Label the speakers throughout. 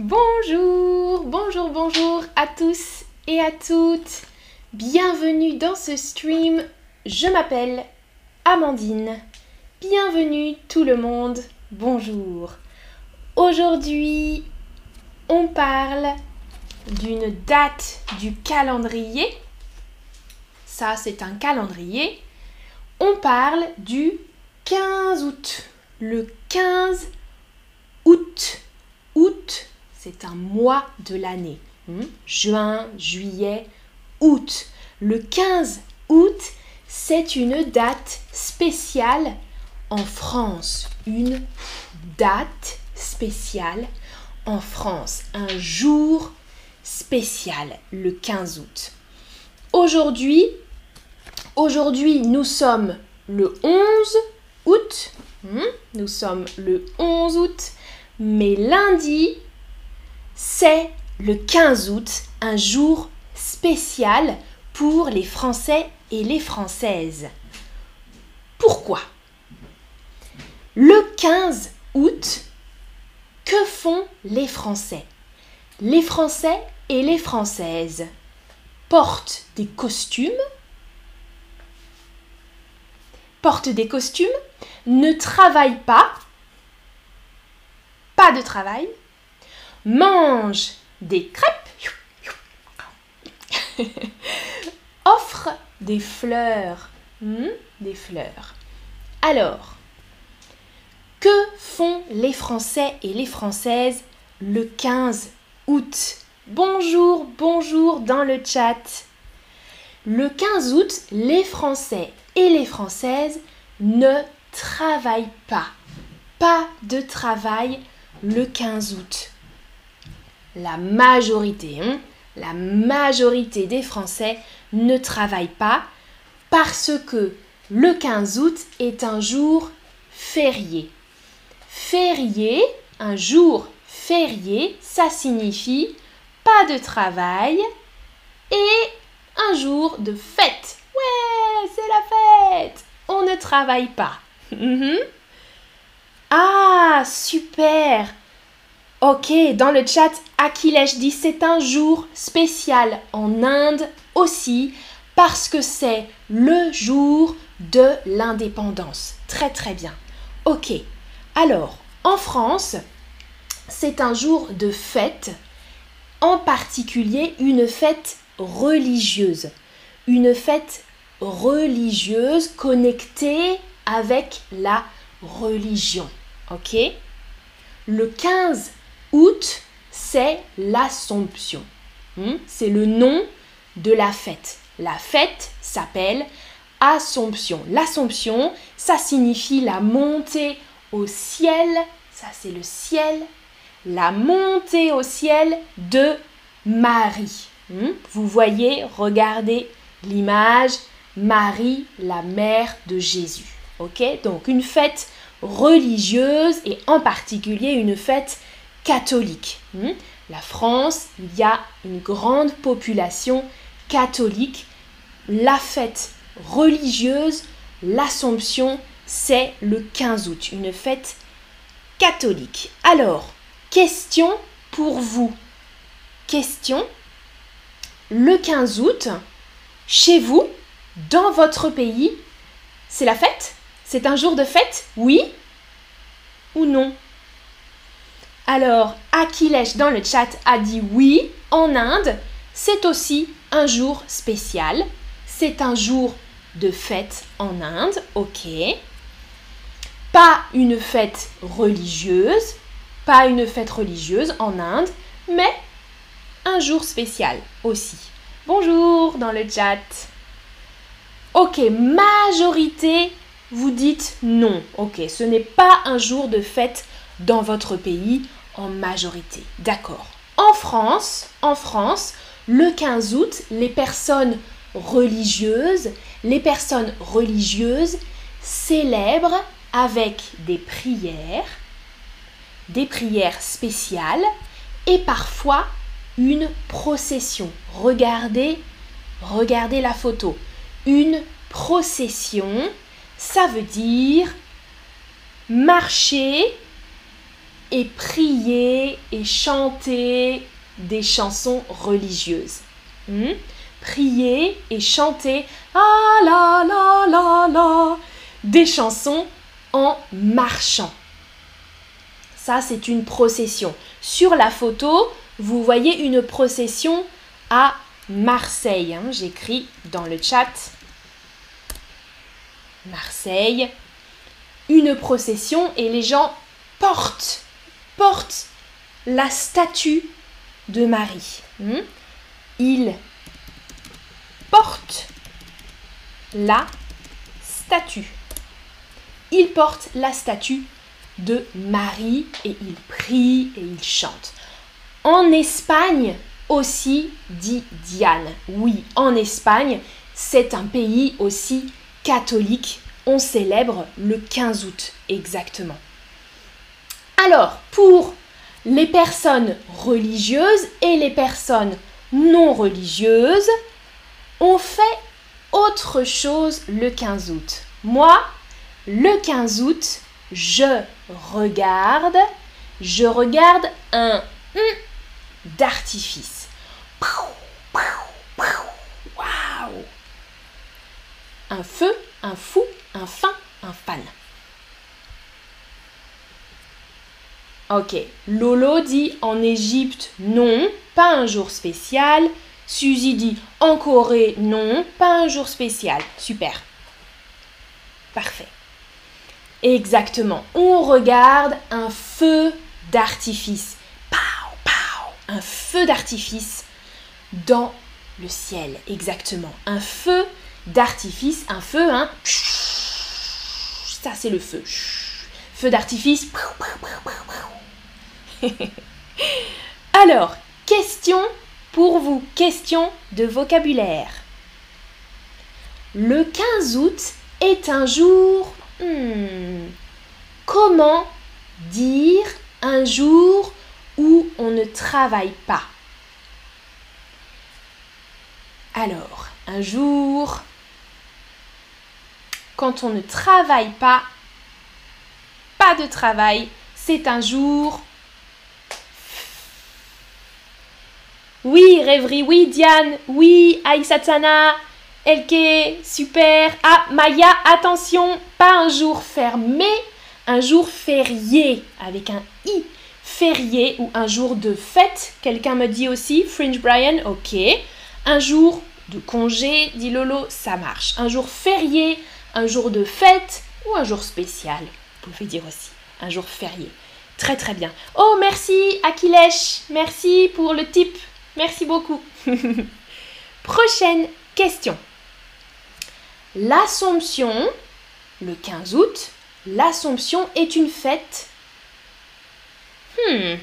Speaker 1: Bonjour, bonjour, bonjour à tous et à toutes. Bienvenue dans ce stream. Je m'appelle Amandine. Bienvenue tout le monde. Bonjour. Aujourd'hui, on parle d'une date du calendrier. Ça, c'est un calendrier. On parle du 15 août. Le 15 août. Août, c'est un mois de l'année. Hmm? Juin, juillet, août. Le 15 août, c'est une date spéciale en France. Une date spéciale en France. Un jour spécial, le 15 août. Aujourd'hui, aujourd'hui, nous sommes le 11 août. Hmm? Nous sommes le 11 août. Mais lundi, c'est le 15 août, un jour spécial pour les Français et les Françaises. Pourquoi? Le 15 août, que font les Français? Les Français et les Françaises portent des costumes, portent des costumes, ne travaillent pas, pas de travail, mange des crêpes, offre des fleurs, hmm, des fleurs. Alors, que font les Français et les Françaises le 15 août? Bonjour, bonjour dans le chat. Le 15 août, les Français et les Françaises ne travaillent pas. Pas de travail le 15 août la majorité, hein, la majorité des Français ne travaillent pas parce que le 15 août est un jour férié. Férié, un jour férié, ça signifie pas de travail et un jour de fête. Ouais, c'est la fête. On ne travaille pas. Mhm. ah, super. Ok, dans le chat, Akhilesh dit c'est un jour spécial en Inde aussi parce que c'est le jour de l'indépendance. Très très bien. Ok, alors en France, c'est un jour de fête, en particulier une fête religieuse. Une fête religieuse connectée avec la religion. Ok Le 15 Août, c'est l'Assomption. Hmm? C'est le nom de la fête. La fête s'appelle Assomption. L'Assomption, ça signifie la montée au ciel. Ça, c'est le ciel. La montée au ciel de Marie. Hmm? Vous voyez, regardez l'image. Marie, la mère de Jésus. Ok? Donc une fête religieuse et en particulier une fête catholique. Hmm? La France, il y a une grande population catholique. La fête religieuse, l'Assomption, c'est le 15 août, une fête catholique. Alors, question pour vous. Question. Le 15 août, chez vous, dans votre pays, c'est la fête? C'est un jour de fête? Oui ou non? Alors, Akhilesh dans le chat a dit oui, en Inde, c'est aussi un jour spécial. C'est un jour de fête en Inde, ok. Pas une fête religieuse, pas une fête religieuse en Inde, mais un jour spécial aussi. Bonjour dans le chat. Ok, majorité, vous dites non. Ok, ce n'est pas un jour de fête dans votre pays majorité. D'accord. En France, en France, le 15 août, les personnes religieuses, les personnes religieuses célèbrent avec des prières, des prières spéciales et parfois une procession. Regardez, regardez la photo. Une procession, ça veut dire marcher et prier et chanter des chansons religieuses. Hmm? Prier et chanter ah la la la la des chansons en marchant. Ça, c'est une procession. Sur la photo, vous voyez une procession à Marseille. Hein. J'écris dans le chat Marseille. Une procession et les gens portent, portent la statue de Marie. Hmm? Ils portent la statue. Ils portent la statue de Marie et ils prient et ils chantent. En Espagne aussi, dit Diane. Oui, en Espagne, c'est un pays aussi catholique. On célèbre le 15 août exactement. Alors, pour les personnes religieuses et les personnes non religieuses, on fait autre chose le 15 août. Moi, le 15 août, je regarde, je regarde un d'artifice. Waouh Un feu, un fou, un fin, un fan. Ok, Lolo dit en Égypte non, pas un jour spécial. Suzy dit en Corée non, pas un jour spécial. Super. Parfait. Exactement. On regarde un feu d'artifice. Pow, pow. Un feu d'artifice dans le ciel. Exactement. Un feu d'artifice. Un feu, hein. Ça, c'est le feu. Feu d'artifice. Alors, question pour vous. Question de vocabulaire. Le 15 août est un jour Hmm. Comment dire un jour où on ne travaille pas? Alors, un jour, quand on ne travaille pas, de travail, c'est un jour. Oui, rêverie, oui, Diane, oui, Aïsatsana, Elke, super. Ah, Maya, attention, pas un jour fermé, un jour férié avec un i. Férié ou un jour de fête, quelqu'un me dit aussi, Fringe Brian, ok. Un jour de congé, dit Lolo, ça marche. Un jour férié, un jour de fête ou un jour spécial, vous pouvez dire aussi, un jour férié. Très très bien. Oh, merci Akilesh, merci pour le tip, merci beaucoup. Prochaine question. L'Assomption, le 15 août, l'Assomption est une fête. Hmm.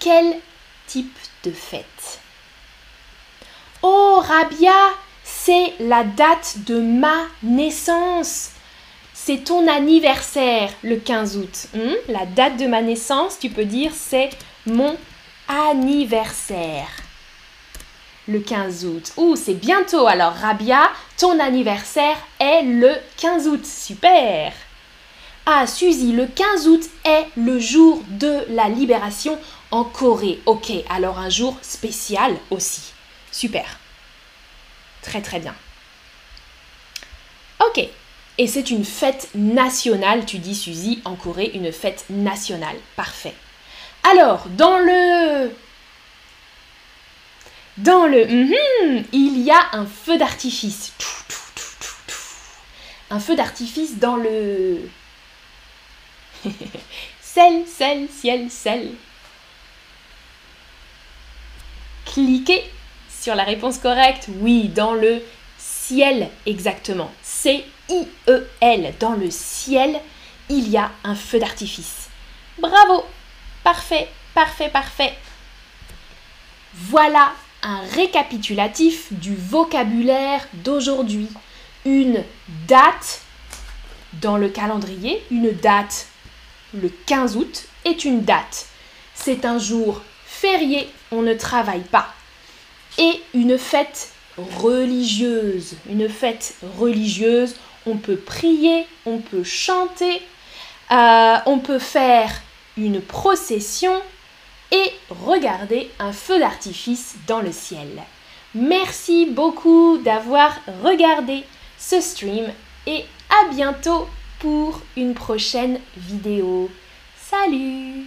Speaker 1: Quel type de fête? Oh, Rabia, c'est la date de ma naissance. C'est ton anniversaire le 15 août. Hmm? La date de ma naissance, tu peux dire, c'est mon anniversaire le 15 août. Ouh, c'est bientôt. Alors, Rabia, ton anniversaire est le 15 août. Super. Ah, Suzy, le 15 août est le jour de la libération en Corée. Ok, alors un jour spécial aussi. Super. Très très bien. Ok. Et c'est une fête nationale, tu dis Suzy, en Corée, une fête nationale. Parfait. Alors, dans le dans le il y a un feu d'artifice. Un feu d'artifice dans le sel, sel, ciel, sel. Cliquez sur la réponse correcte. Oui, dans le ciel exactement. C-I-E-L. Dans le ciel, il y a un feu d'artifice. Bravo. Parfait, parfait, parfait. Voilà un récapitulatif du vocabulaire d'aujourd'hui. Une date dans le calendrier, une date, le 15 août, est une date. C'est un jour férié, on ne travaille pas. Et une fête religieuse. Une fête religieuse, on peut prier, on peut chanter, euh, on peut faire une procession et regarder un feu d'artifice dans le ciel. Merci beaucoup d'avoir regardé ce stream et à bientôt pour une prochaine vidéo. Salut